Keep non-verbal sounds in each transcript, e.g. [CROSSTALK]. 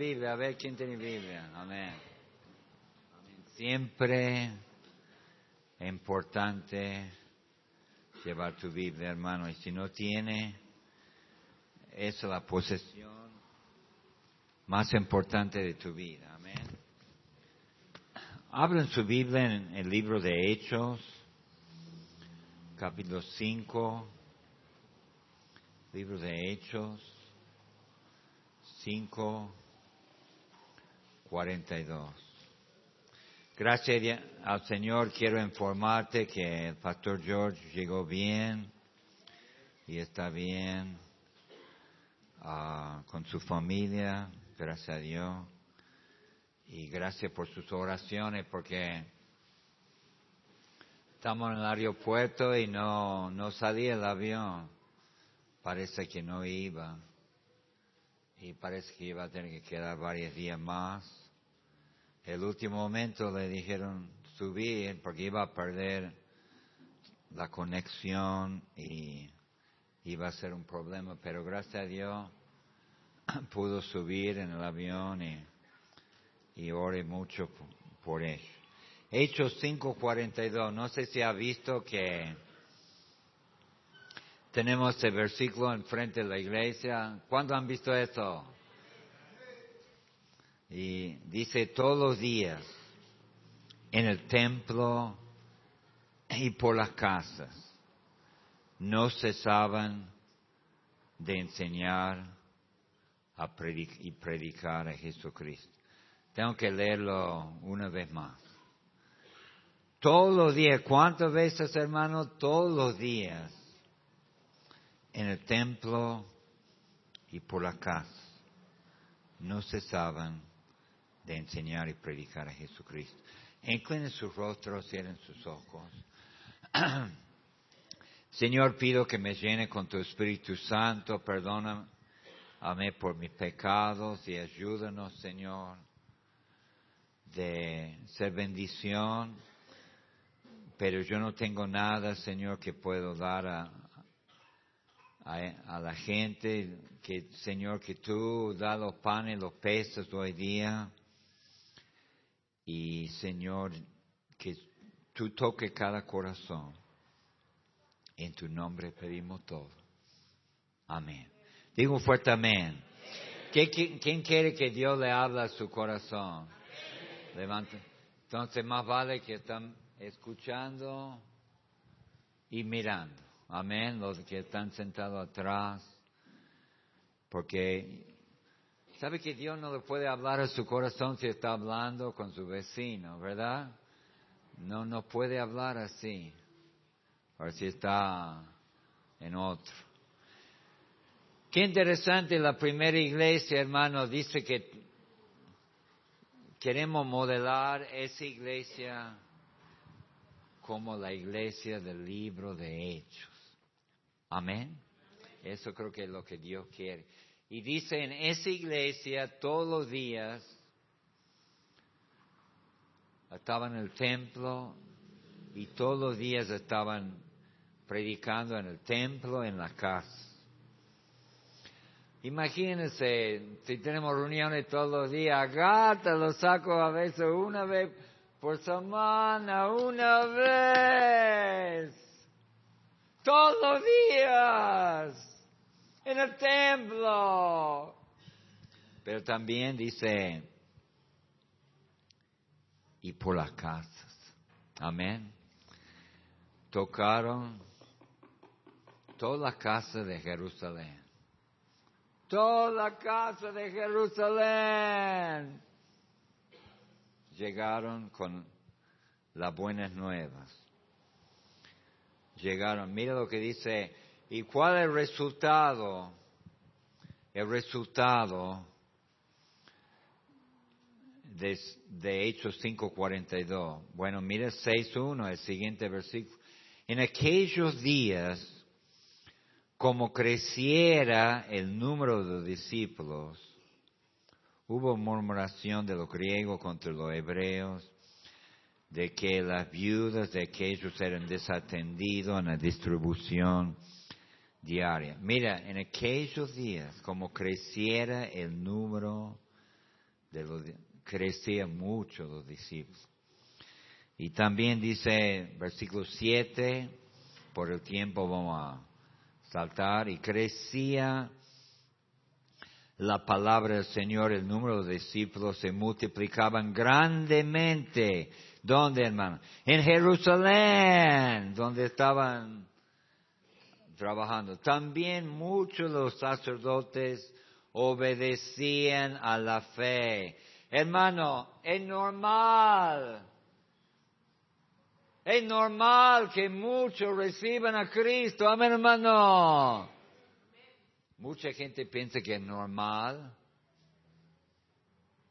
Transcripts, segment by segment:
Biblia, a ver quién tiene Biblia. Amén. Siempre es importante llevar tu Biblia, hermano, y si no tiene, es la posesión más importante de tu vida. Amén. Abren su Biblia en el libro de Hechos, capítulo 5, libro de Hechos 5, 42. Gracias al Señor quiero informarte que el pastor George llegó bien y está bien ah, con su familia, gracias a Dios. Y gracias por sus oraciones porque estamos en el aeropuerto y no, no salía el avión. Parece que no iba. Y parece que iba a tener que quedar varios días más. El último momento le dijeron subir porque iba a perder la conexión y iba a ser un problema, pero gracias a Dios [CLEARS THROAT] pudo subir en el avión y, y oré mucho por, él. Hechos 5:42, no sé si ha visto que tenemos este versículo enfrente de la iglesia. ¿Cuándo han visto eso? Y dice todos los días en el templo y por las casas no cesaban de enseñar a y predicar a Jesucristo. Tengo que leerlo una vez más. Todos los días, ¿cuántas veces hermano? Todos los días en el templo y por la casa no cesaban de enseñar y predicar a Jesucristo. Inclinen sus rostros, cierren sus ojos. [CLEARS THROAT] Señor, pido que me llene con tu Espíritu Santo, perdóname por mis pecados y ayúdanos, Señor, de ser bendición, pero yo no tengo nada, Señor, que puedo dar a, a, la gente, que Señor, que tú da los panes, los peces hoy día. Y Señor, que tú toques cada corazón. En tu nombre pedimos todo. Amén. Digo fuerte amén. ¿Quién, quiere que Dios le hable a su corazón? Levante. Entonces más vale que están escuchando y mirando. Amén, los que están sentados atrás. Porque sabe que Dios no le puede hablar a su corazón si está hablando con su vecino, ¿verdad? No, no puede hablar así. O si está en otro. Qué interesante, la primera iglesia, hermano, dice que queremos modelar esa iglesia como la iglesia del libro de Hechos. Amén. Eso creo que es lo que Dios quiere. Y dice en esa iglesia todos los días estaban en el templo y todos los días estaban predicando en el templo, en la casa. Imagínense, si tenemos reuniones todos los días, gata lo saco a veces una vez por semana, una vez todos los días en el templo. Pero también dice, y por las casas. Amén. Tocaron toda la casa de Jerusalén. Toda la casa de Jerusalén. Llegaron con las buenas nuevas llegaron. Mira lo que dice, ¿y cuál es el resultado? El resultado de, de Hechos 5.42. Bueno, mira 6.1, el siguiente versículo. En aquellos días, como creciera el número de discípulos, hubo murmuración de los griegos contra los hebreos de que las viudas de aquellos eran desatendidos en la distribución diaria. Mira, en aquellos días, como creciera el número de los, crecían mucho los discípulos. Y también dice, versículo 7, por el tiempo vamos a saltar, y crecía la palabra del Señor, el número de discípulos se multiplicaban grandemente. ¿Dónde, hermano? En Jerusalén, donde estaban trabajando. También muchos de los sacerdotes obedecían a la fe. Hermano, es normal. Es normal que muchos reciban a Cristo. Amén, hermano. Mucha gente piensa que es normal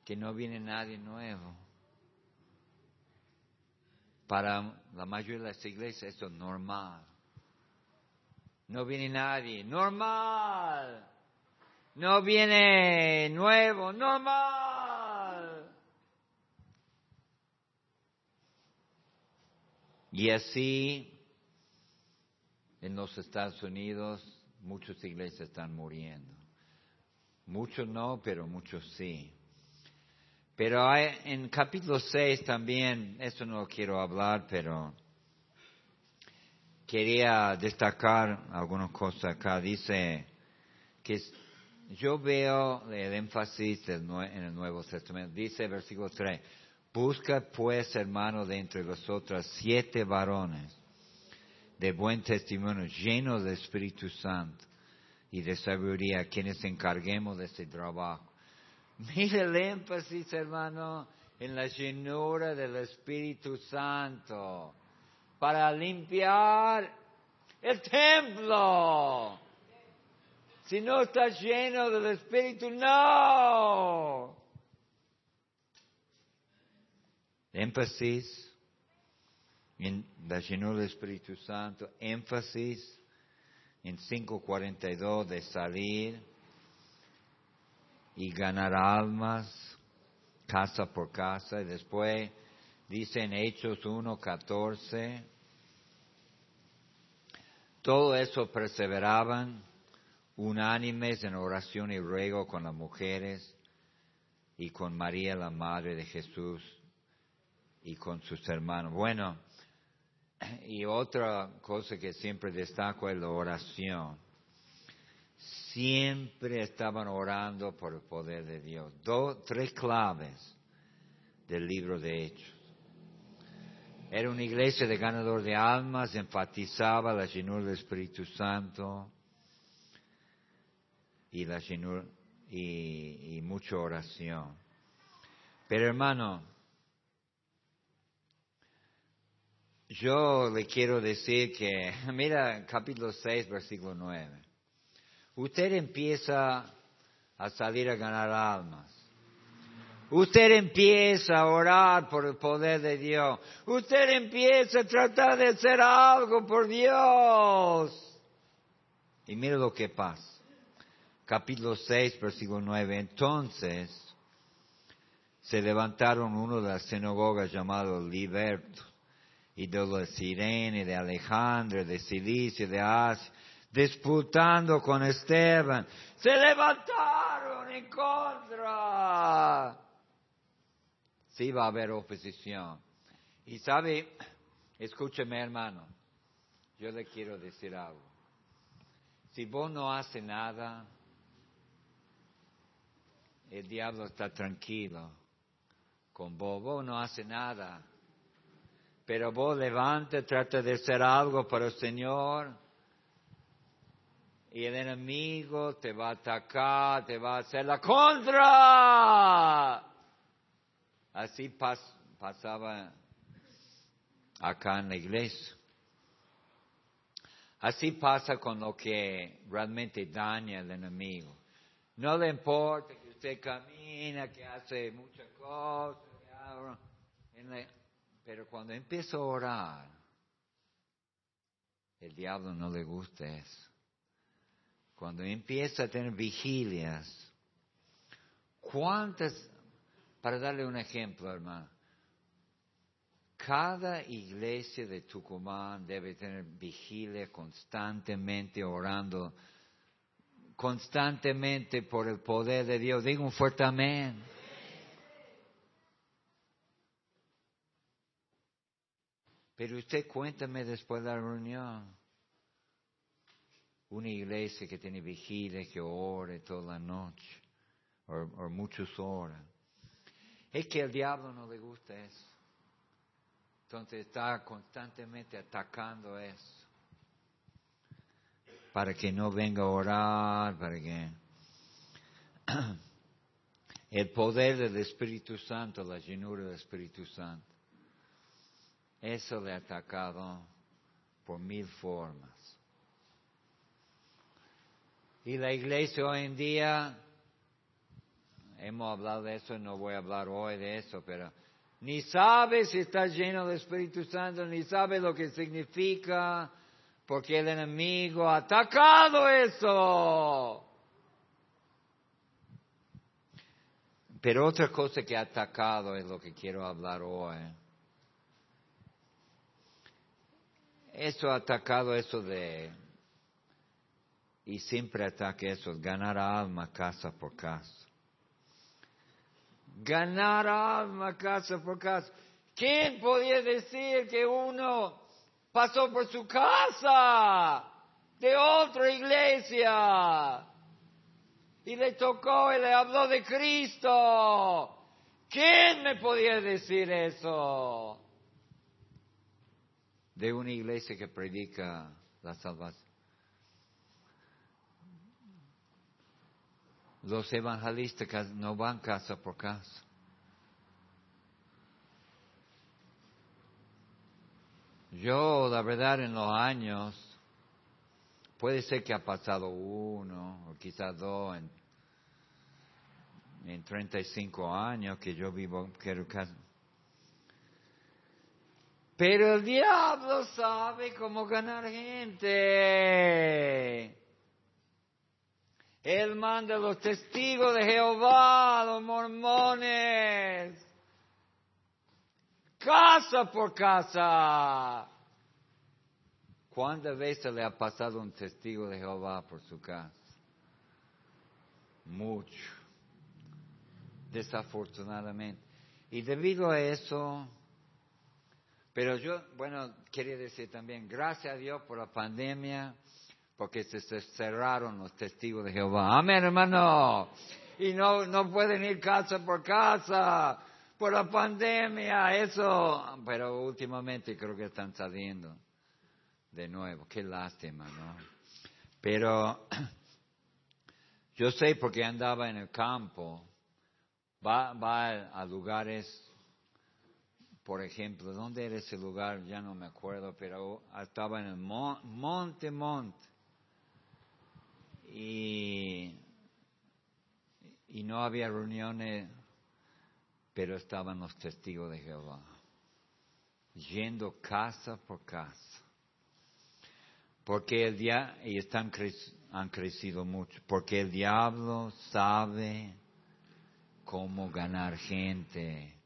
que no viene nadie nuevo. Para la mayoría de las iglesias esto es normal. No viene nadie. Normal. No viene nuevo. Normal. Y así en los Estados Unidos muchas iglesias están muriendo. Muchos no, pero muchos sí. Pero en capítulo 6 también, eso no quiero hablar, pero quería destacar algunas cosas acá. Dice que yo veo el énfasis en el Nuevo Testamento. Dice versículo 3, busca pues hermano de entre vosotras siete varones de buen testimonio, llenos del Espíritu Santo y de sabiduría, quienes encarguemos de este trabajo. Mire el énfasis, hermano, en la llenura del Espíritu Santo para limpiar el templo. Si no está lleno del Espíritu, no. Énfasis en la llenura del Espíritu Santo, énfasis en 5.42 de salir y ganar almas casa por casa y después dice en Hechos 1.14 todo eso perseveraban unánimes en oración y ruego con las mujeres y con María la Madre de Jesús y con sus hermanos. Bueno, y otra cosa que siempre destaco es la oración. Siempre estaban orando por el poder de Dios. Dos, tres claves del libro de Hechos. Era una iglesia de ganador de almas, enfatizaba la llenura del Espíritu Santo y la llenura y, y mucha oración. Pero hermano, yo le quiero decir que, [LAUGHS] mira capítulo 6, versículo 9. Usted empieza a salir a ganar almas. Usted empieza a orar por el poder de Dios. Usted empieza a tratar de hacer algo por Dios. Y mira lo que pasa. Capítulo 6, versículo 9. Entonces se levantaron uno de las sinagogas llamado Liberto y de los Sirene, de Alejandro, de Cilicia, de Asia, disputando con Esteban, se levantaron en contra. Sí va a haber oposición. Y sabe, escúcheme hermano, yo le quiero decir algo. Si vos no haces nada, el diablo está tranquilo con vos. Vos no haces nada pero vos levante, trata de hacer algo para el Señor. Y el enemigo te va a atacar, te va a hacer la contra. Así pasaba acá en la iglesia. Así pasa con lo que realmente daña al enemigo. No le importa que usted camina, que hace muchas cosas, pero cuando empiezo a orar, el diablo no le gusta eso. Cuando empieza a tener vigilias, ¿cuántas, para darle un ejemplo, hermano, cada iglesia de Tucumán debe tener vigilia constantemente orando, constantemente por el poder de Dios. Digo un fuerte amén. Pero usted cuéntame después de la reunión. Una iglesia que tiene vigilia, que ore toda la noche, o, o muchas horas. Es que al diablo no le gusta eso. Entonces está constantemente atacando eso. Para que no venga a orar, para que... [CLEARS THROAT] El poder del Espíritu Santo, la llenura del Espíritu Santo. Eso le ha atacado por mil formas. Y la iglesia hoy en día, hemos hablado de eso, no voy a hablar hoy de eso, pero ni sabe si está lleno del Espíritu Santo, ni sabe lo que significa, porque el enemigo ha atacado eso. Pero otra cosa que ha atacado es lo que quiero hablar hoy. Eso ha atacado eso de, y siempre ataca eso, ganar alma casa por casa. Ganar alma casa por casa. ¿Quién podía decir que uno pasó por su casa de otra iglesia y le tocó y le habló de Cristo? ¿Quién me podía decir eso? de una iglesia que predica la salvación. Los evangelistas no van casa por casa. Yo, la verdad, en los años, puede ser que ha pasado uno o quizás dos en, en 35 años que yo vivo, quiero casa pero el diablo sabe cómo ganar gente. Él manda los testigos de Jehová, los mormones, casa por casa. ¿Cuántas veces le ha pasado un testigo de Jehová por su casa? Mucho, desafortunadamente. Y debido a eso, pero yo, bueno, quería decir también, gracias a Dios por la pandemia, porque se, cerraron los testigos de Jehová. Amén, hermano. Y no, no pueden ir casa por casa por la pandemia, eso. Pero últimamente creo que están saliendo de nuevo. Qué lástima, ¿no? Pero yo sé porque andaba en el campo, va, va a lugares por ejemplo, ¿dónde era ese lugar? Ya no me acuerdo, pero estaba en el monte, monte. Y, y no había reuniones, pero estaban los testigos de Jehová, yendo casa por casa. Porque el día, y están han crecido mucho, porque el diablo sabe cómo ganar gente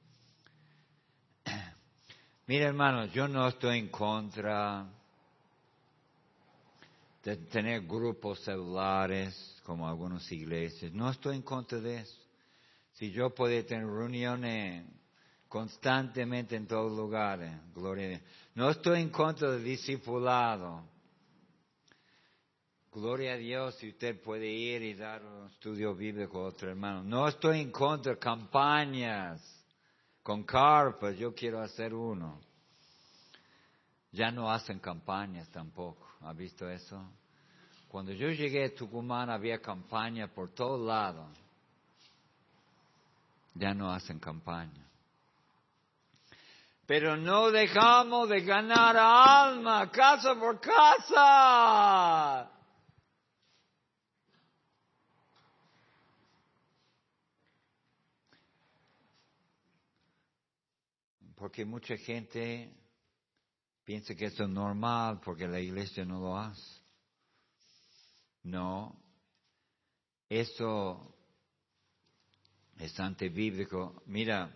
[CLEARS THROAT] Mira, hermanos, yo no estoy en contra de tener grupos celulares como algunas iglesias. No estoy en contra de eso. Si yo puedo tener reuniones constantemente en todos lugares, gloria a Dios. No estoy en contra del discipulado. Gloria a Dios si usted puede ir y dar un estudio bíblico a otro hermano. No estoy en contra de campañas con carpas, yo quiero hacer uno. Ya no hacen campañas tampoco. ¿Ha visto eso? Cuando yo llegué a Tucumán había campaña por todos lados. Ya no hacen campaña. Pero no dejamos de ganar alma, casa por casa. porque mucha gente piensa que eso es normal porque la iglesia no lo hace. No, eso es antibíblico. Mira,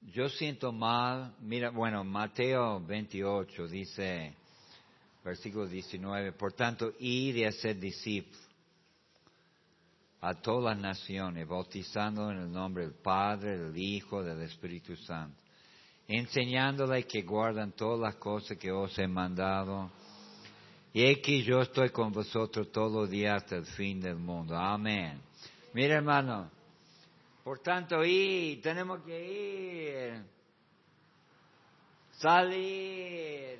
yo siento mal, mira, bueno, Mateo 28 dice, versículo 19, por tanto, ir y hacer discípulos a todas las naciones, bautizando en el nombre del Padre, del Hijo, del Espíritu Santo, enseñándole que guardan todas las cosas que os he mandado. Y aquí yo estoy con vosotros todos los días hasta el fin del mundo. Amén. Mira, hermano, por tanto, ir, tenemos que ir, salir.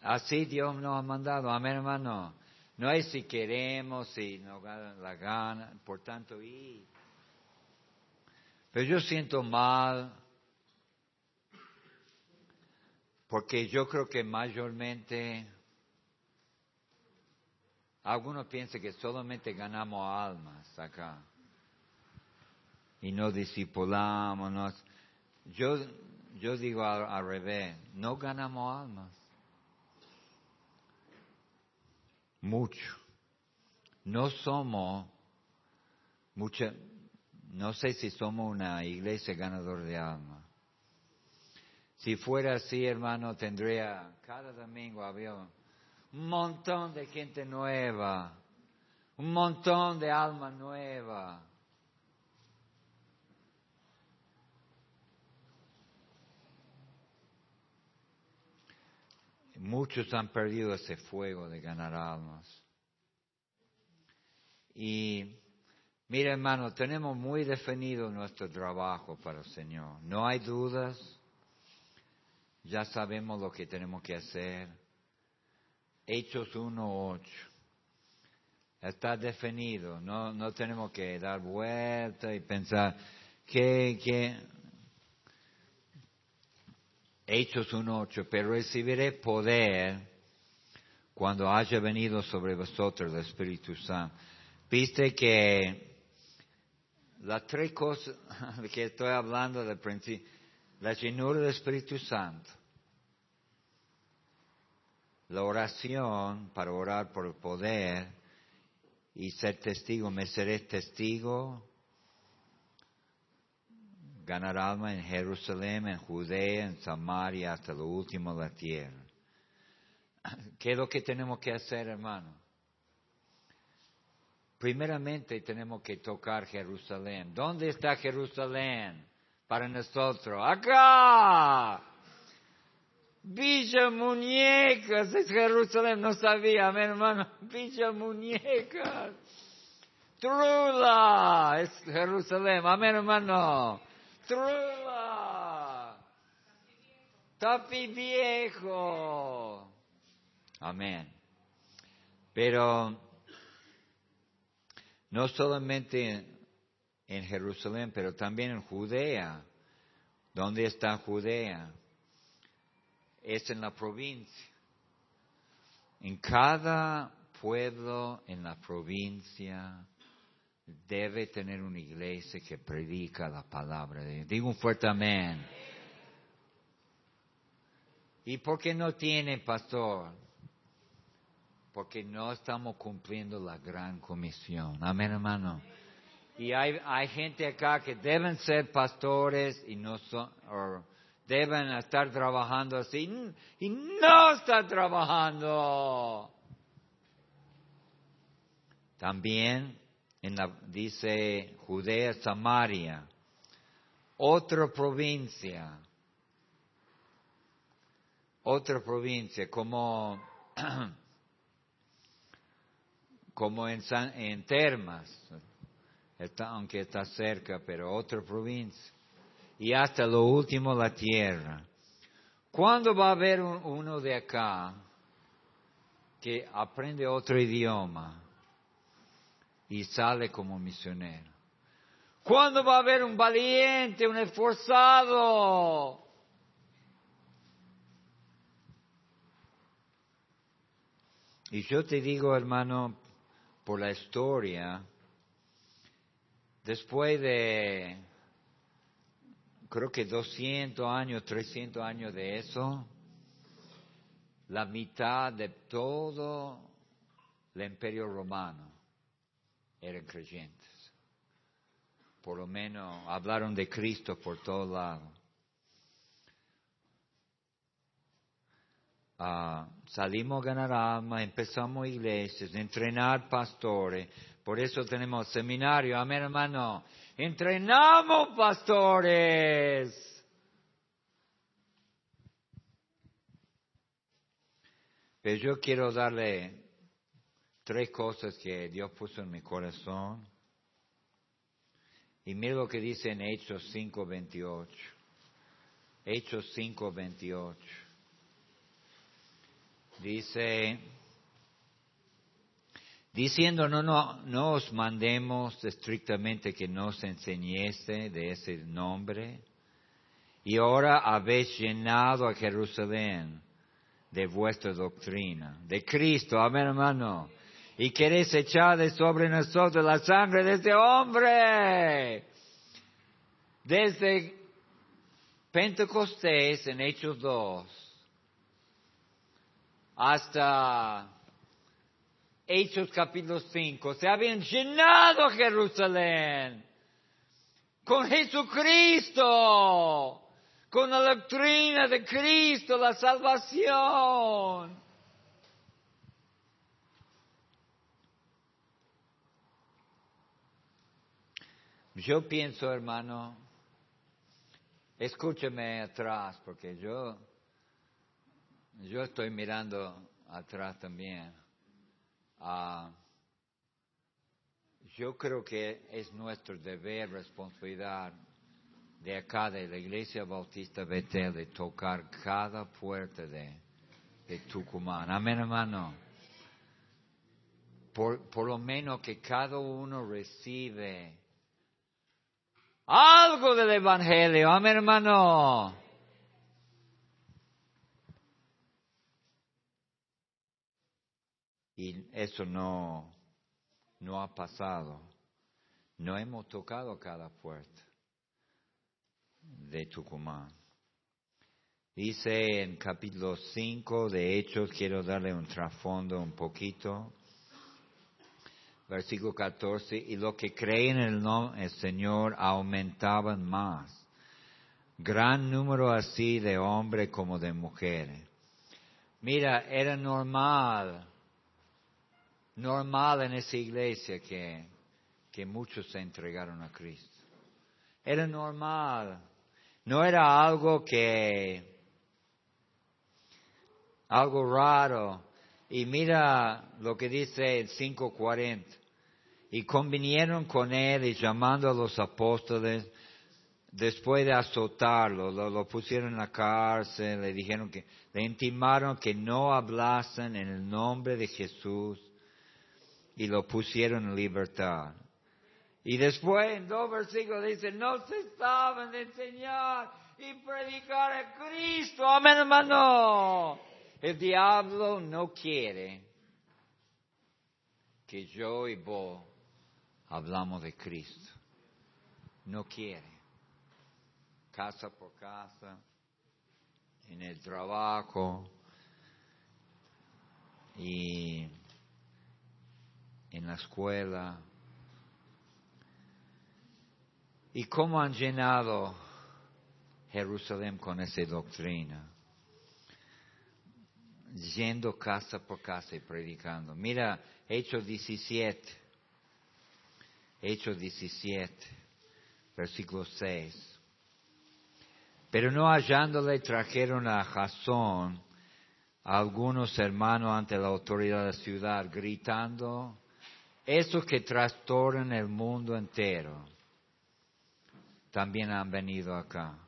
Así Dios nos ha mandado. Amén, hermano. No es si queremos, si nos da la gana, por tanto, ir. Pero yo siento mal porque yo creo que mayormente algunos piensan que solamente ganamos almas acá y no discipulamos. Yo, yo digo al, revés, no ganamos almas. Mucho. No somos, mucha, no sé si somos una iglesia ganadora de almas. Si fuera así, hermano, tendría, cada domingo había un montón de gente nueva, un montón de alma nueva. Muchos han perdido ese fuego de ganar almas. Y mira hermano, tenemos muy definido nuestro trabajo para el Señor. No hay dudas. Ya sabemos lo que tenemos que hacer. Hechos 1.8. Está definido. No, no tenemos que dar vuelta y pensar que, que Hechos 1.8, pero recibiré poder cuando haya venido sobre vosotros el Espíritu Santo. Viste que las tres cosas [LAUGHS] que estoy hablando del principio, la llenura del Espíritu Santo, la oración para orar por el poder y ser testigo, me seré testigo ganar alma en Jerusalén, en Judea, en Samaria, hasta lo último de la tierra. [CLEARS THROAT] ¿Qué es lo que tenemos que hacer, hermano? Primeramente tenemos que tocar Jerusalén. ¿Dónde está Jerusalén para nosotros? Acá. Villa Muñecas es Jerusalén, no sabía, mi hermano. [LAUGHS] Villa Muñecas. Trula es Jerusalén, amén hermano. Trula. Tapi viejo. Amén. Pero no solamente en Jerusalén, pero también en Judea. ¿Dónde está Judea? Es en la provincia. En cada pueblo en la provincia debe tener una iglesia que predica la palabra de Dios. Digo un fuerte amén. ¿Y por qué no tiene pastor? Porque no estamos cumpliendo la gran comisión. Amén, hermano. Y hay, hay gente acá que deben ser pastores y no son, o deben estar trabajando así y no están trabajando. También en la, dice Judea, Samaria, otra provincia, otra provincia, como, [CLEARS THROAT] como en, en Termas, está, aunque está cerca, pero otra provincia, y hasta lo último la tierra. ¿Cuándo va a haber uno de acá que aprende otro idioma? Y sale como misionero. ¿Cuándo va a haber un valiente, un esforzado? Y yo te digo, hermano, por la historia, después de, creo que 200 años, 300 años de eso, la mitad de todo el imperio romano eran creyentes. Por lo menos hablaron de Cristo por todos lados. ah, salimos a ganar alma, empezamos iglesias, entrenar pastores. Por eso tenemos seminario, amén hermano. Entrenamos pastores. Pero yo quiero darle tres cosas que Dios puso en mi corazón. Y mira lo que dice en Hechos 5:28. Hechos 5:28. Dice, diciendo, no, no, no os mandemos estrictamente que nos enseñese de ese nombre, y ahora habéis llenado a Jerusalén de vuestra doctrina, de Cristo, amén hermano, y queréis echar de sobre nosotros la sangre de este hombre. Desde Pentecostés en Hechos 2 hasta Hechos capítulo 5, se habían llenado Jerusalén con Jesucristo, con la doctrina de Cristo, la salvación. Yo pienso, hermano, escúcheme atrás, porque yo, yo estoy mirando atrás también. Ah, yo creo que es nuestro deber, responsabilidad de acá de la Iglesia Bautista Betel de tocar cada puerta de, de Tucumán. Amén, hermano. Por, por lo menos que cada uno recibe algo del Evangelio. Amén, hermano. Y eso no, no ha pasado. No hemos tocado cada puerta de Tucumán. Dice en capítulo 5 de Hechos, quiero darle un trasfondo un poquito. Versículo 14, y lo que creen en el nombre del Señor aumentaban más. Gran número así de hombres como de mujeres. Mira, era normal, normal en esa iglesia que, que muchos se entregaron a Cristo. Era normal. No era algo que, algo raro. Y mira lo que dice el 540. Y convinieron con él y llamando a los apóstoles, después de azotarlo, lo, pusieron en la cárcel, le dijeron que, le intimaron que no hablasen en el nombre de Jesús y lo pusieron en libertad. Y después en dos versículos dice, no se saben de enseñar y predicar a Cristo. Amén, hermano. El diablo no quiere que yo y vos hablamos de Cristo. No quiere. Casa por casa, en el trabajo y en la escuela ¿Y cómo han llenado Jerusalén con esa doctrina? Yendo casa por casa y predicando. Mira, Hechos 17. Hechos 17, versículo 6. Pero no hallándole trajeron a Jasón a algunos hermanos ante la autoridad de la ciudad, gritando, esos que trastornan el mundo entero también han venido acá.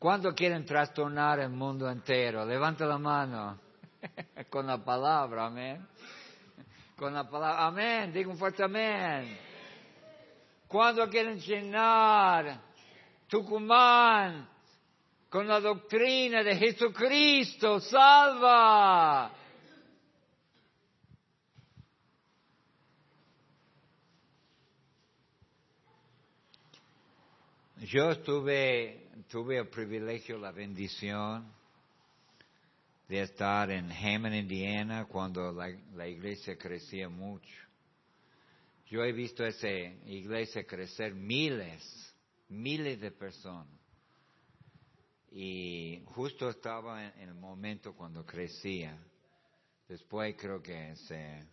¿Cuándo quieren trastornar el mundo entero? Levanta la mano. [LAUGHS] Con la palabra, amén. Con la palabra, amén. Diga un fuerte amén. ¿Cuándo quieren llenar Tucumán con la doctrina de Jesucristo? Salva. Yo tuve, tuve el privilegio, la bendición de estar en Hammond, Indiana, cuando la, iglesia crecía mucho. Yo he visto esa iglesia crecer miles, miles de personas. y justo estaba en, el momento cuando crecía. Después creo que se...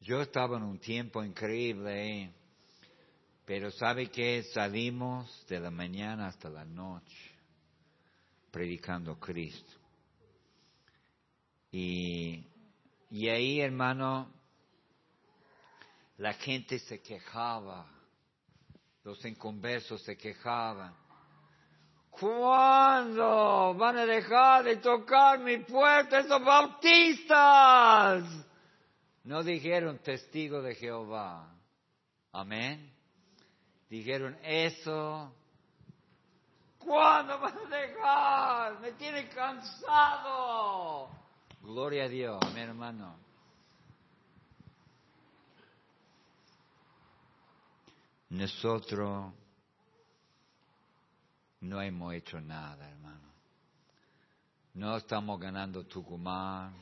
Yo estaba en un tiempo increíble, pero sabe que salimos de la mañana hasta la noche predicando Cristo. Y, y ahí, hermano, la gente se quejaba, los inconversos se quejaban. ¿Cuándo van a dejar de tocar mi puerta esos bautistas? No dijeron testigo de Jehová. Amén. Dijeron eso. ¿Cuándo van a dejar? Me tiene cansado. Gloria a Dios, mi hermano. Nosotros no hemos hecho nada, hermano. No estamos ganando Tucumán.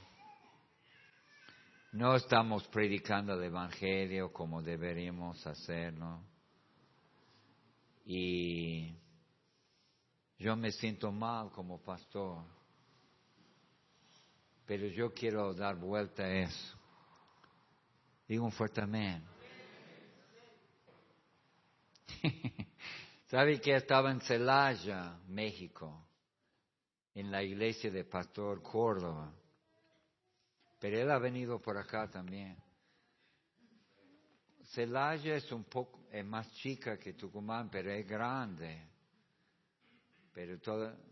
No estamos predicando el Evangelio como deberíamos hacerlo. Y yo me siento mal como pastor. Pero yo quiero dar vuelta a eso. Digo un fuerte amén. [LAUGHS] ¿Sabe que estaba en Celaya, México, en la iglesia de Pastor Córdoba? Pero él ha venido por acá también. Celaya es un poco, es más chica que Tucumán, pero es grande. Pero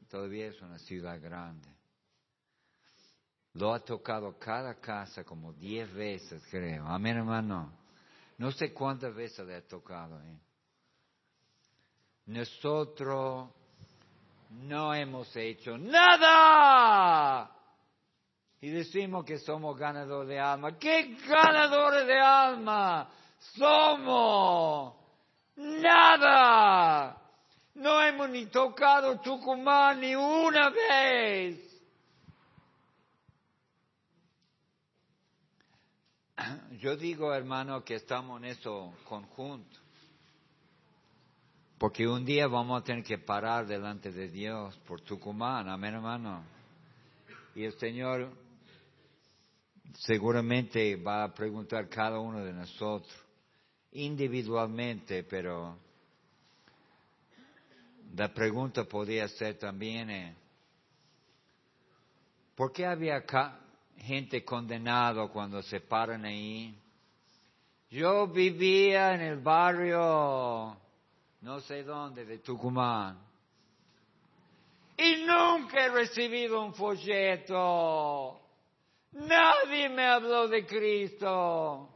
todavía es una ciudad grande. Lo ha tocado cada casa como diez veces, creo. Amén, hermano. No sé cuántas veces le ha tocado. ¿eh? nosotros no hemos hecho nada. Y decimos que somos ganadores de alma. ¿Qué ganadores de alma somos? Nada. No hemos ni tocado Tucumán ni una vez. [CLEARS THROAT] Yo digo, hermano, que estamos en eso conjunto. Porque un día vamos a tener que parar delante de Dios por Tucumán, amén hermano. Y el Señor seguramente va a preguntar cada uno de nosotros, individualmente, pero la pregunta podría ser también, eh, ¿por qué había gente condenada cuando se paran ahí? Yo vivía en el barrio no sé dónde, de Tucumán. Y nunca he recibido un folleto. Nadie me habló de Cristo.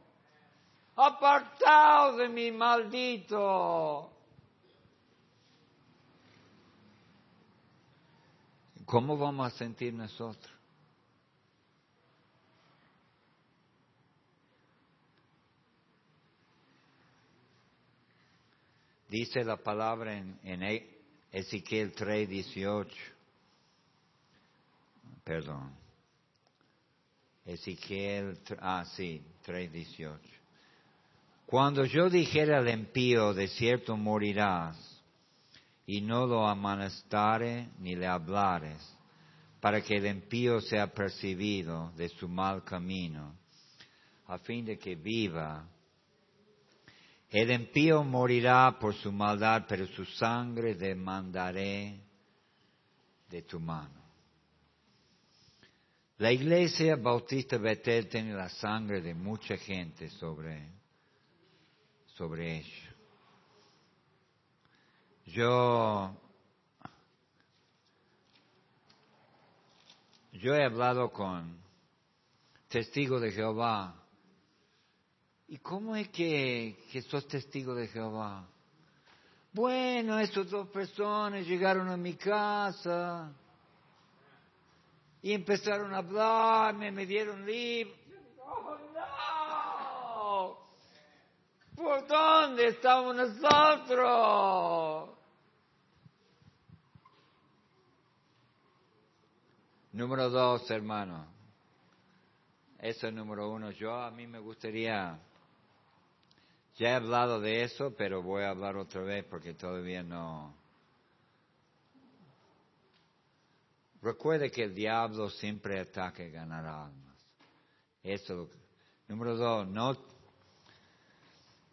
Apartado de mi maldito. ¿Cómo vamos a sentir nosotros? Dice la palabra en, en Ezequiel 3:18. Perdón. Ezequiel, ah, sí, 3:18. Cuando yo dijera al impío, de cierto morirás, y no lo amanestare ni le hablares, para que el impío sea percibido de su mal camino, a fin de que viva el impío morirá por su maldad, pero su sangre demandaré de tu mano. La iglesia bautista Betel tiene la sangre de mucha gente sobre, sobre ello. Yo, yo he hablado con testigos de Jehová ¿Y cómo es que, que sos testigo de Jehová? Bueno, esas dos personas llegaron a mi casa y empezaron a hablarme, me dieron libros. ¡Oh, no! ¿Por dónde estamos nosotros? Número dos, hermano. Eso es número uno. Yo a mí me gustaría ya he hablado de eso, pero voy a hablar otra vez porque todavía no, recuerde que el diablo siempre ataca y ganar almas. Eso. Número dos, no.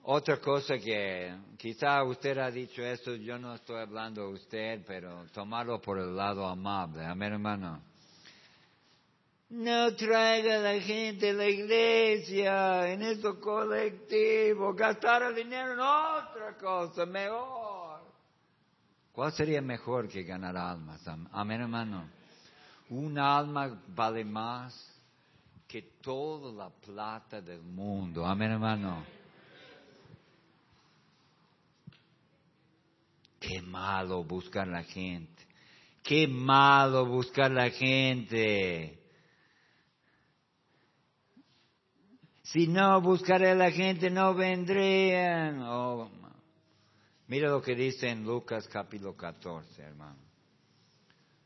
Otra cosa que quizá usted ha dicho eso, yo no estoy hablando de usted, pero tomarlo por el lado amable. Amén, hermano. No traiga a la gente a la iglesia, en esos colectivos, gastar el dinero en otra cosa, mejor. ¿Cuál sería mejor que ganar almas? Amén, hermano. Un alma vale más que toda la plata del mundo. Amén, hermano. Qué malo buscar la gente. Qué malo buscar la gente. Si no buscaré a la gente, no vendrían. Oh, mira lo que dice en Lucas capítulo 14, hermano.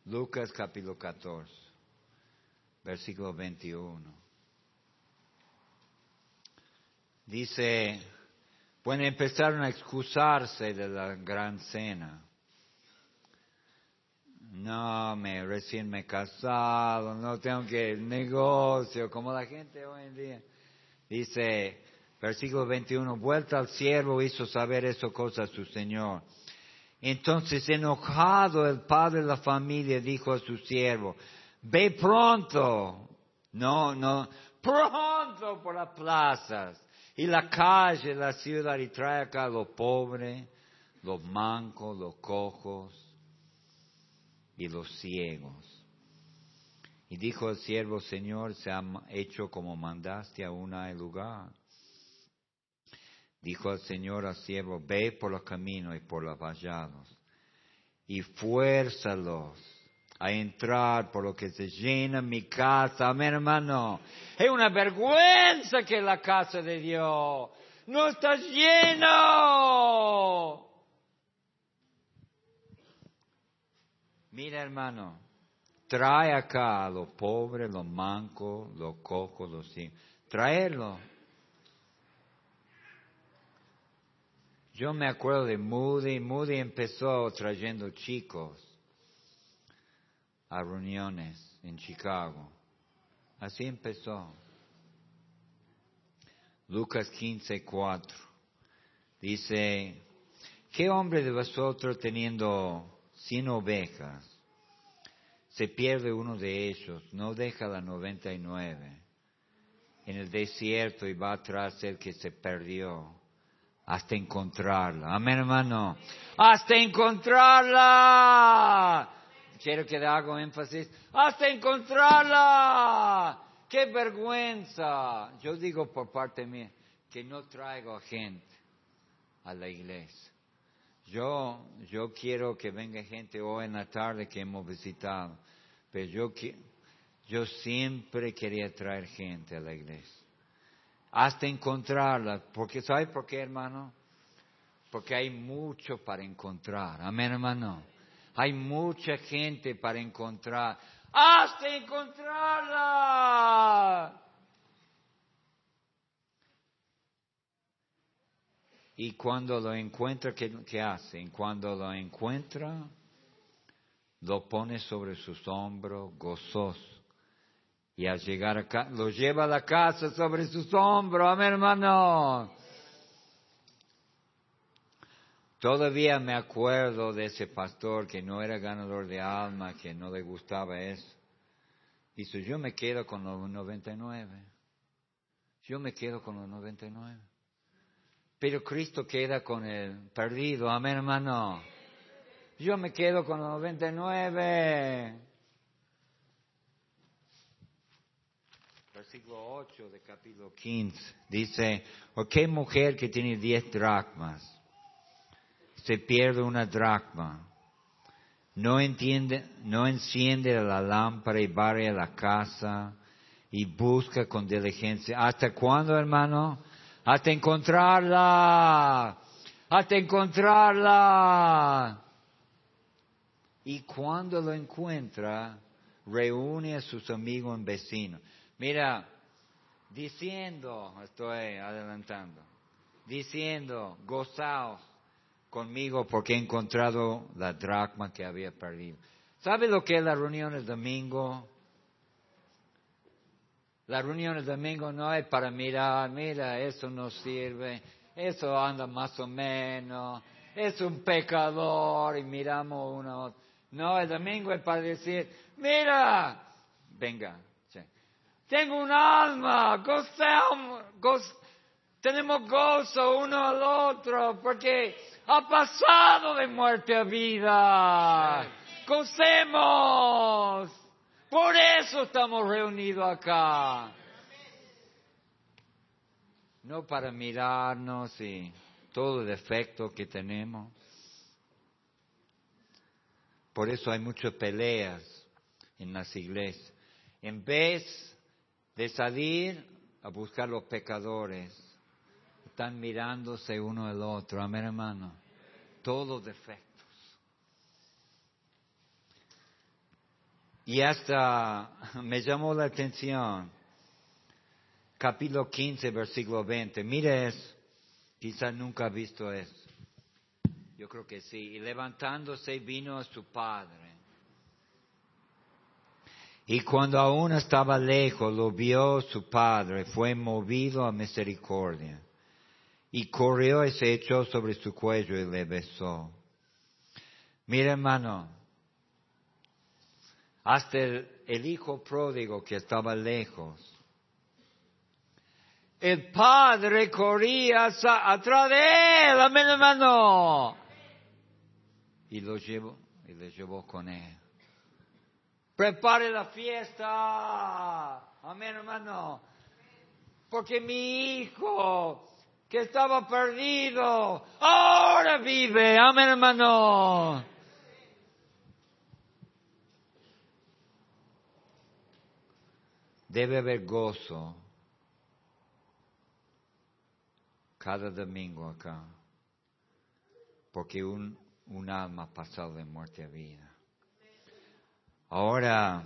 Lucas capítulo 14, versículo 21. Dice, bueno, empezaron a excusarse de la gran cena. No, me recién me he casado, no tengo que negocio, como la gente hoy en día. Dice, versículo 21, vuelta al siervo hizo saber eso cosa a su señor. Entonces, enojado el padre de la familia dijo a su siervo, ve pronto, no, no, pronto por las plazas y la calle, la ciudad y trae acá a los pobres, los mancos, los cojos y los ciegos. Y dijo el siervo, Señor, se ha hecho como mandaste a una lugar. Dijo el Señor al siervo, ve por los caminos y por los vallados y fuérzalos a entrar por lo que se llena mi casa. Amén, hermano. Es una vergüenza que la casa de Dios no está lleno. Mira, hermano, trae acá a los pobres, los mancos, los cojos, los sin. Traerlo. Yo me acuerdo de Moody. Moody empezó trayendo chicos a reuniones en Chicago. Así empezó. Lucas 15, 4. Dice, ¿qué hombre de vosotros teniendo cien ovejas se pierde uno de ellos, no deja la noventa y nueve en el desierto y va atrás el que se perdió hasta encontrarla. Amén, hermano. Hasta encontrarla. Quiero que le haga énfasis. Hasta encontrarla. Qué vergüenza. Yo digo por parte mía que no traigo gente a la iglesia. Yo, yo quiero que venga gente hoy en la tarde que hemos visitado, pero yo, yo siempre quería traer gente a la iglesia. Hasta encontrarla, porque ¿sabe por qué, hermano? Porque hay mucho para encontrar. Amén, hermano. Hay mucha gente para encontrar. Hasta encontrarla. Y cuando lo encuentra, ¿qué, qué hace? Cuando lo encuentra, lo pone sobre sus hombros gozoso. Y al llegar acá, lo lleva a la casa sobre sus hombros, amén hermano. Todavía me acuerdo de ese pastor que no era ganador de alma, que no le gustaba eso. Dice, yo me quedo con los 99. Yo me quedo con los 99. Pero Cristo queda con el perdido. Amén, hermano. Yo me quedo con los 99. Versículo 8 de capítulo 15 dice, ¿o qué mujer que tiene 10 dracmas se pierde una dracma? No entiende, no enciende la lámpara y barre la casa y busca con diligencia. ¿Hasta cuándo, hermano? hasta encontrarla, hasta encontrarla. Y cuando lo encuentra, reúne a sus amigos y vecinos. Mira, diciendo, estoy adelantando, diciendo, gozaos conmigo porque he encontrado la dracma que había perdido. ¿Sabe lo que es la reunión el domingo? La reunión el domingo no es para mirar, mira, eso no sirve, eso anda más o menos, es un pecador y miramos uno. No, el domingo es para decir, mira, venga, tengo un alma, gozamos, tenemos gozo uno al otro, porque ha pasado de muerte a vida. Gocemos. Por eso estamos reunidos acá. No para mirarnos y todo el defecto que tenemos. Por eso hay muchas peleas en las iglesias. En vez de salir a buscar los pecadores, están mirándose uno al otro. Amén, hermano. Todos defectos. Y hasta me llamó la atención, capítulo 15, versículo 20. Mire eso, quizás nunca ha visto eso. Yo creo que sí. Y levantándose vino a su padre. Y cuando aún estaba lejos, lo vio su padre, fue movido a misericordia. Y corrió y se echó sobre su cuello y le besó. Mira hermano, hasta el, hijo pródigo que estaba lejos. El padre corría atrás de él, amén hermano. Y lo llevó, y le llevó con él. Prepare la fiesta, amén hermano. Porque mi hijo que estaba perdido, ahora vive, amén hermano. Debe haber gozo cada domingo acá, porque un, un alma ha pasado de muerte a vida. Ahora,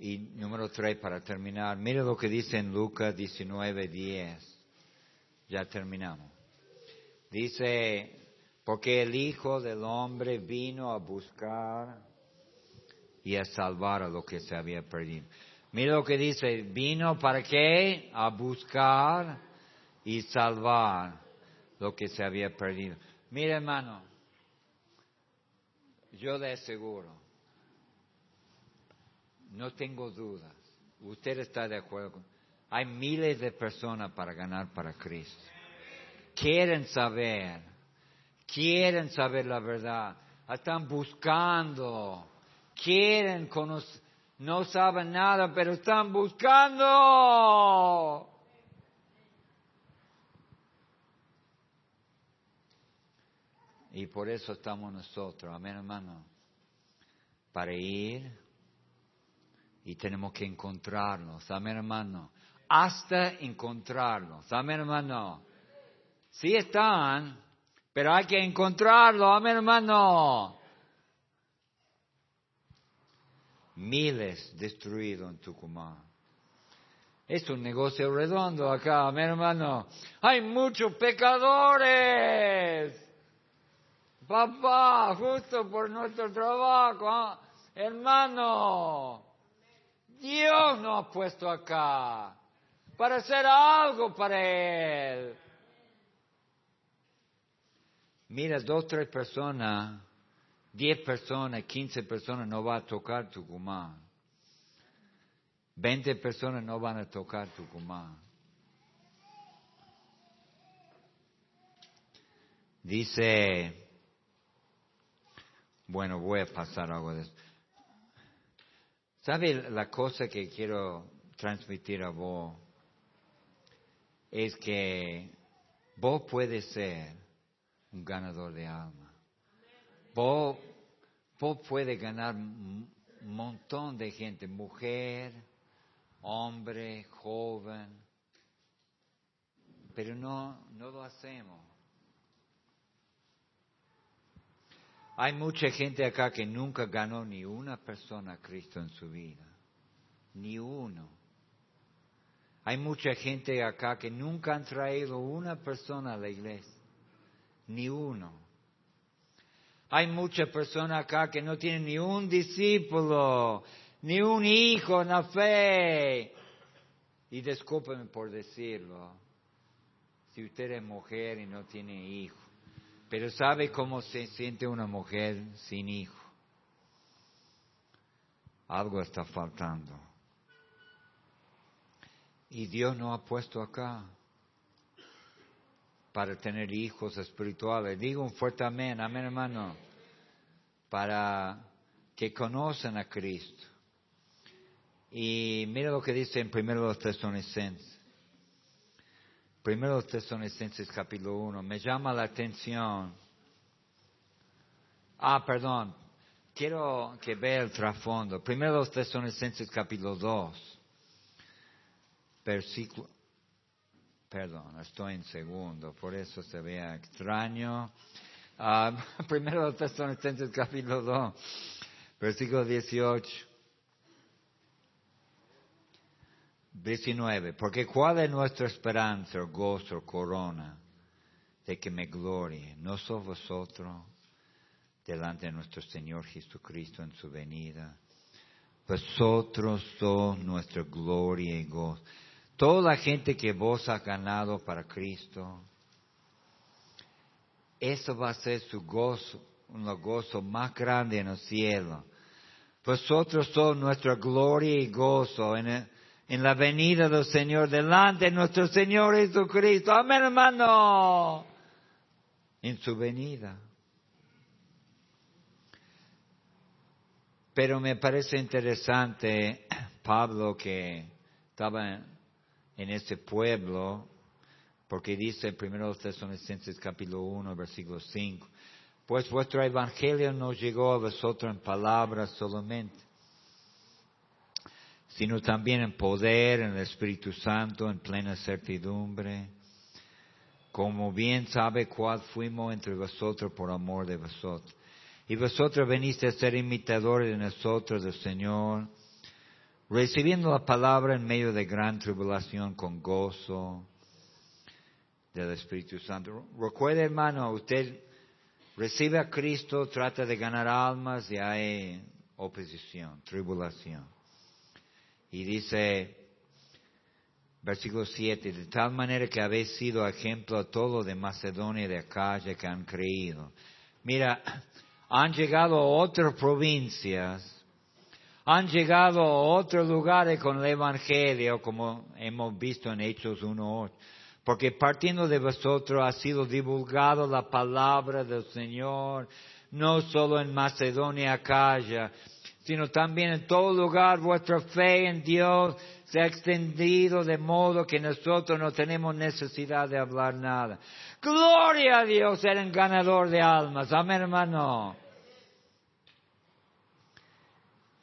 y número tres para terminar, mire lo que dice en Lucas 19, 10. Ya terminamos. Dice, porque el Hijo del Hombre vino a buscar y a salvar a lo que se había perdido. Mira lo que dice, vino para qué? A buscar y salvar lo que se había perdido. Mira hermano, yo le aseguro, no tengo dudas, usted está de acuerdo hay miles de personas para ganar para Cristo. Quieren saber, quieren saber la verdad, están buscando quieren conocer, no saben nada, pero están buscando. Y por eso estamos nosotros, amén hermano, para ir y tenemos que encontrarnos, amén hermano, hasta encontrarnos, amén hermano. Sí están, pero hay que encontrarlo, amén hermano. miles destruidos en Tucumán. Es un negocio redondo acá, mi hermano. Hay muchos pecadores. Papá, justo por nuestro trabajo, ¿ah? hermano. Dios nos ha puesto acá para hacer algo para Él. Mira, dos, tres personas 10 personas, 15 personas no van a tocar Tucumán. 20 personas no van a tocar Tucumán. Dice, bueno, voy a pasar algo de eso. ¿Sabe la cosa que quiero transmitir a vos? Es que vos puedes ser un ganador de alma. Vos, puede ganar un montón de gente, mujer, hombre, joven, pero no, no lo hacemos. Hay mucha gente acá que nunca ganó ni una persona a Cristo en su vida, ni uno. Hay mucha gente acá que nunca han traído una persona a la iglesia, ni uno. Hay muchas personas acá que no tienen ni un discípulo, ni un hijo en la fe. Y discúlpeme por decirlo, si usted es mujer y no tiene hijo, pero sabe cómo se siente una mujer sin hijo. Algo está faltando. Y Dios nos ha puesto acá para tener hijos espirituales. Digo un fuerte amén, amén hermano, para que conozcan a Cristo. Y mira lo que dice en primero los Tesalonicenses. Primero capítulo 1. Me llama la atención. Ah, perdón. Quiero que vea el trasfondo. Primero los capítulo 2. Versículo, Perdón, estoy en segundo, por eso se vea extraño. Uh, [LAUGHS] primero Tesalonicenses capítulo 2, versículo 18. 19. Porque cuál es nuestra esperanza, gozo, corona, de que me glorie, no sos vosotros, delante de nuestro Señor Jesucristo en su venida. Vosotros sos nuestra gloria y gozo. Toda la gente que vos has ganado para Cristo, eso va a ser su gozo, un gozo más grande en el cielo. Vosotros sois nuestra gloria y gozo en, en la venida del Señor, delante de nuestro Señor Jesucristo. Amén, hermano. En su venida. Pero me parece interesante, Pablo, que estaba en ese pueblo, porque dice 1 Tesalonicenses capítulo 1, versículo 5, pues vuestro evangelio no llegó a vosotros en palabras solamente, sino también en poder, en el Espíritu Santo, en plena certidumbre, como bien sabe cuál fuimos entre vosotros por amor de vosotros. Y vosotros veniste a ser imitadores de nosotros, del Señor, recibiendo la palabra en medio de gran tribulación con gozo del Espíritu Santo. Recuerde, hermano, usted recibe a Cristo, trata de ganar almas y hay oposición, tribulación. Y dice, versículo 7, de tal manera que habéis sido ejemplo a todo de Macedonia y de Acaya que han creído. Mira, han llegado a otras provincias han llegado a otros lugares con el Evangelio, como hemos visto en Hechos 1.8. Porque partiendo de vosotros ha sido divulgada la palabra del Señor, no solo en Macedonia, Acaya, sino también en todo lugar vuestra fe en Dios se ha extendido de modo que nosotros no tenemos necesidad de hablar nada. Gloria a Dios, eres ganador de almas. Amén, hermano.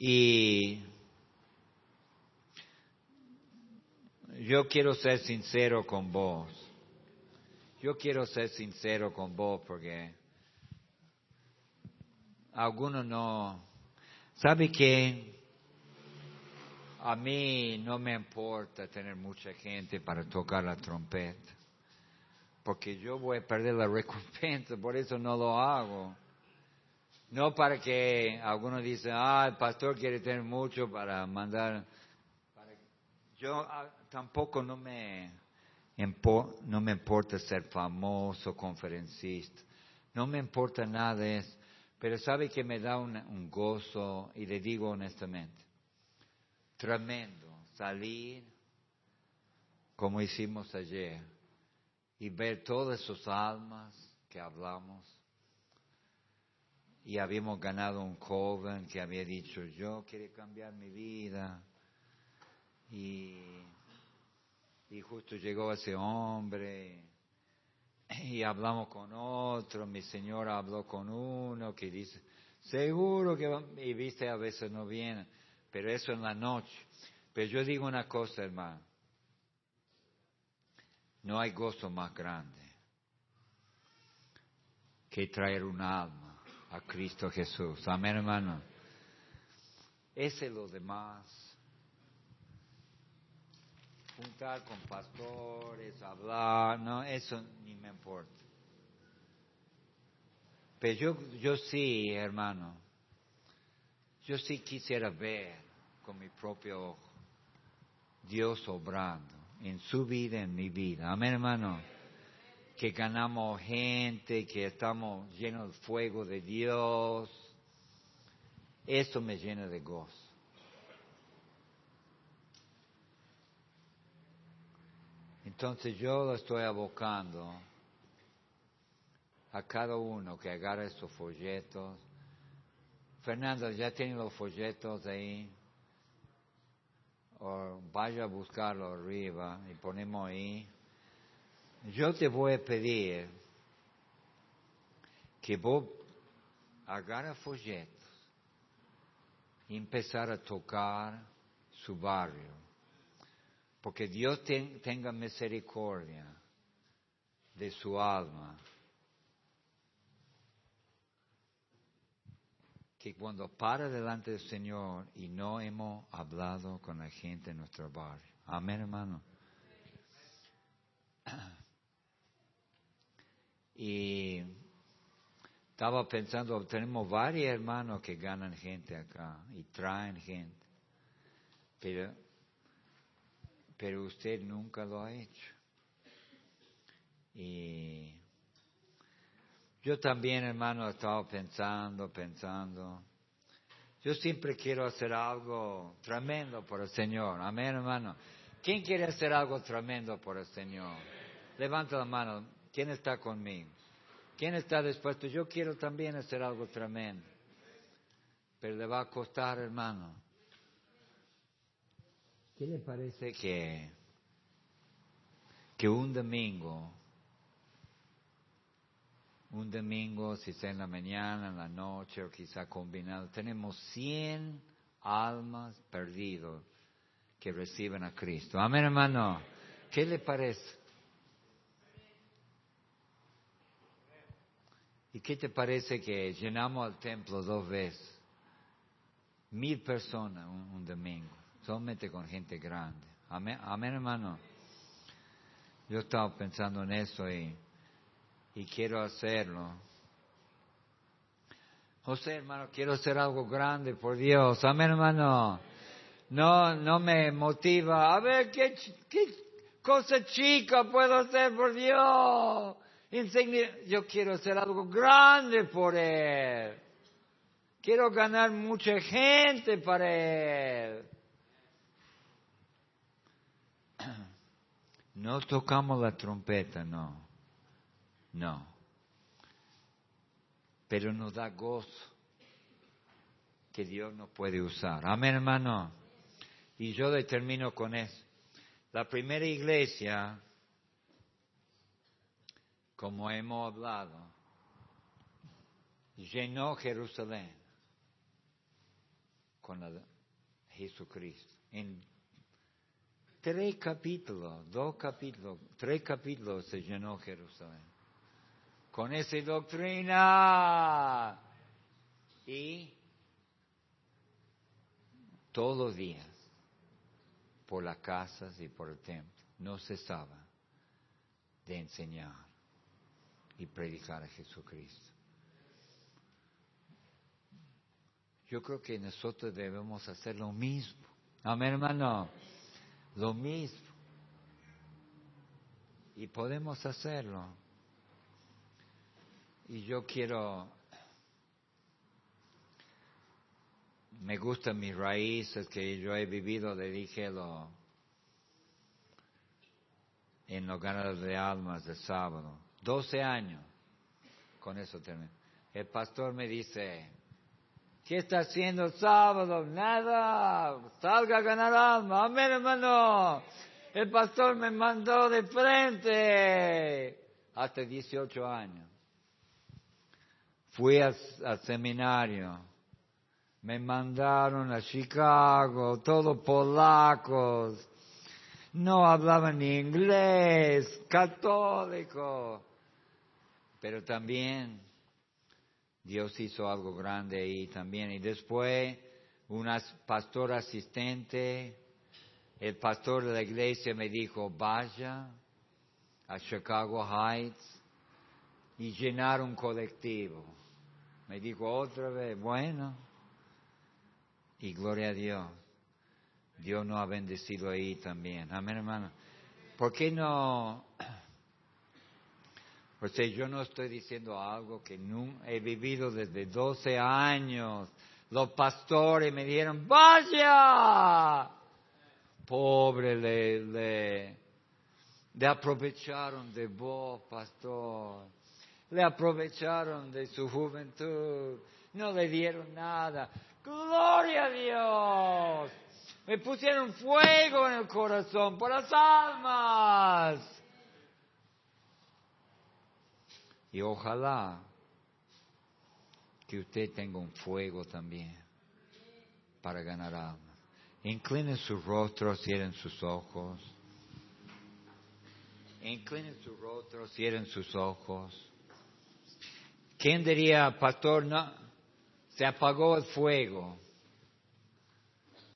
Y yo quiero ser sincero con vos. Yo quiero ser sincero con vos porque algunos no. ¿Sabe qué? A mí no me importa tener mucha gente para tocar la trompeta, porque yo voy a perder la [LAUGHS] recompensa, por eso no lo hago. No para que algunos dicen, ah, el pastor quiere tener mucho para mandar. Yo ah, tampoco no me, no me importa ser famoso, conferencista. No me importa nada eso. Pero sabe que me da un gozo, y le digo honestamente, tremendo salir como hicimos ayer y ver todas sus almas que hablamos y habíamos ganado un joven que había dicho, yo quiero cambiar mi vida. Y, y justo llegó ese hombre y hablamos con otro, mi señora habló con uno que dice, seguro que, y viste, a veces no viene, pero eso en la noche. Pero yo digo una cosa, hermano, no hay gozo más grande que traer un alma a Cristo Jesús. Amén, hermano. Ese es lo demás. Juntar con pastores, hablar, no, eso ni me importa. Pero yo, yo sí, hermano, yo sí quisiera ver con mi propio ojo Dios obrando en su vida, en mi vida. Amén, hermano. Que ganamos gente, que estamos llenos del fuego de Dios. Eso me llena de gozo. Entonces yo lo estoy abocando a cada uno que agarre estos folletos. Fernando, ¿ya tiene los folletos ahí? O vaya a buscarlo arriba y ponemos ahí. Yo te voy a pedir que vos agarra folletos y empezar a tocar su barrio porque Dios tenga misericordia de su alma. Que cuando para delante del Señor y no hemos hablado con la gente en nuestro barrio. Amén, hermano. Y estaba pensando, tenemos varios hermanos que ganan gente acá y traen gente. Pero pero usted nunca lo ha hecho. Y yo también, hermano, he estado pensando, pensando. Yo siempre quiero hacer algo tremendo por el Señor. Amén, hermano. ¿Quién quiere hacer algo tremendo por el Señor? Levanta la mano. ¿Quién está conmigo? ¿Quién está dispuesto? Yo quiero también hacer algo tremendo. Pero le va a costar, hermano. ¿Qué le parece que, que un domingo, un domingo, si sea en la mañana, en la noche o quizá combinado, tenemos 100 almas perdidas que reciben a Cristo? Amén, hermano. ¿Qué le parece? ¿Y qué te parece que llenamos el templo dos veces? Mil personas un domingo solamente con gente grande. Amén, hermano. Yo estaba pensando en eso y, y quiero hacerlo. José, hermano, quiero hacer algo grande por Dios. Amén, hermano. No, no me motiva. A ver, ¿qué, qué cosa chica puedo hacer por Dios? Yo quiero hacer algo grande por Él. Quiero ganar mucha gente para Él. [CLEARS THROAT] No tocamos la trompeta, no. No. Pero nos da gozo que Dios nos puede usar. Amén, hermano. Y yo determino con eso. La primera iglesia, como hemos hablado, llenó Jerusalén con Jesucristo. En tres capítulos, dos capítulos, tres capítulos se llenó Jerusalén. Con esa doctrina. Y todos los días, por las casas y por el templo, no cesaba de enseñar y predicar a Jesucristo. Yo creo que nosotros debemos hacer lo mismo. Amén, hermano lo mismo. Y podemos hacerlo. Y yo quiero, me gustan mis raíces que yo he vivido, le dije en los ganas de almas de sábado. 12 años. Con eso termino. El pastor me dice, ¿Qué está haciendo sábado? Nada. Salga a ganar alma. Amén, hermano. El pastor me mandó de frente. Hasta 18 años. Fui al, seminario. Me mandaron a Chicago, todos polacos. No hablaban ni inglés, católico. Pero también Dios hizo algo grande ahí también. Y después, un pastor asistente, el pastor de la iglesia me dijo, vaya a Chicago Heights y llenar un colectivo. Me dijo otra vez, bueno. Y gloria a Dios. Dios nos ha bendecido ahí también. Amén, hermano. ¿Por qué no? Porque yo no estoy diciendo algo que no he vivido desde 12 años. Los pastores me dijeron, vaya. Pobre, le, le, le aprovecharon de vos, pastor. Le aprovecharon de su juventud. No le dieron nada. Gloria a Dios. Me pusieron fuego en el corazón por las almas. Y ojalá que usted tenga un fuego también para ganar almas. Inclinen su rostro, cierren sus ojos. Inclinen su rostro, cierren sus ojos. ¿Quién diría, pastor, no, se apagó el fuego?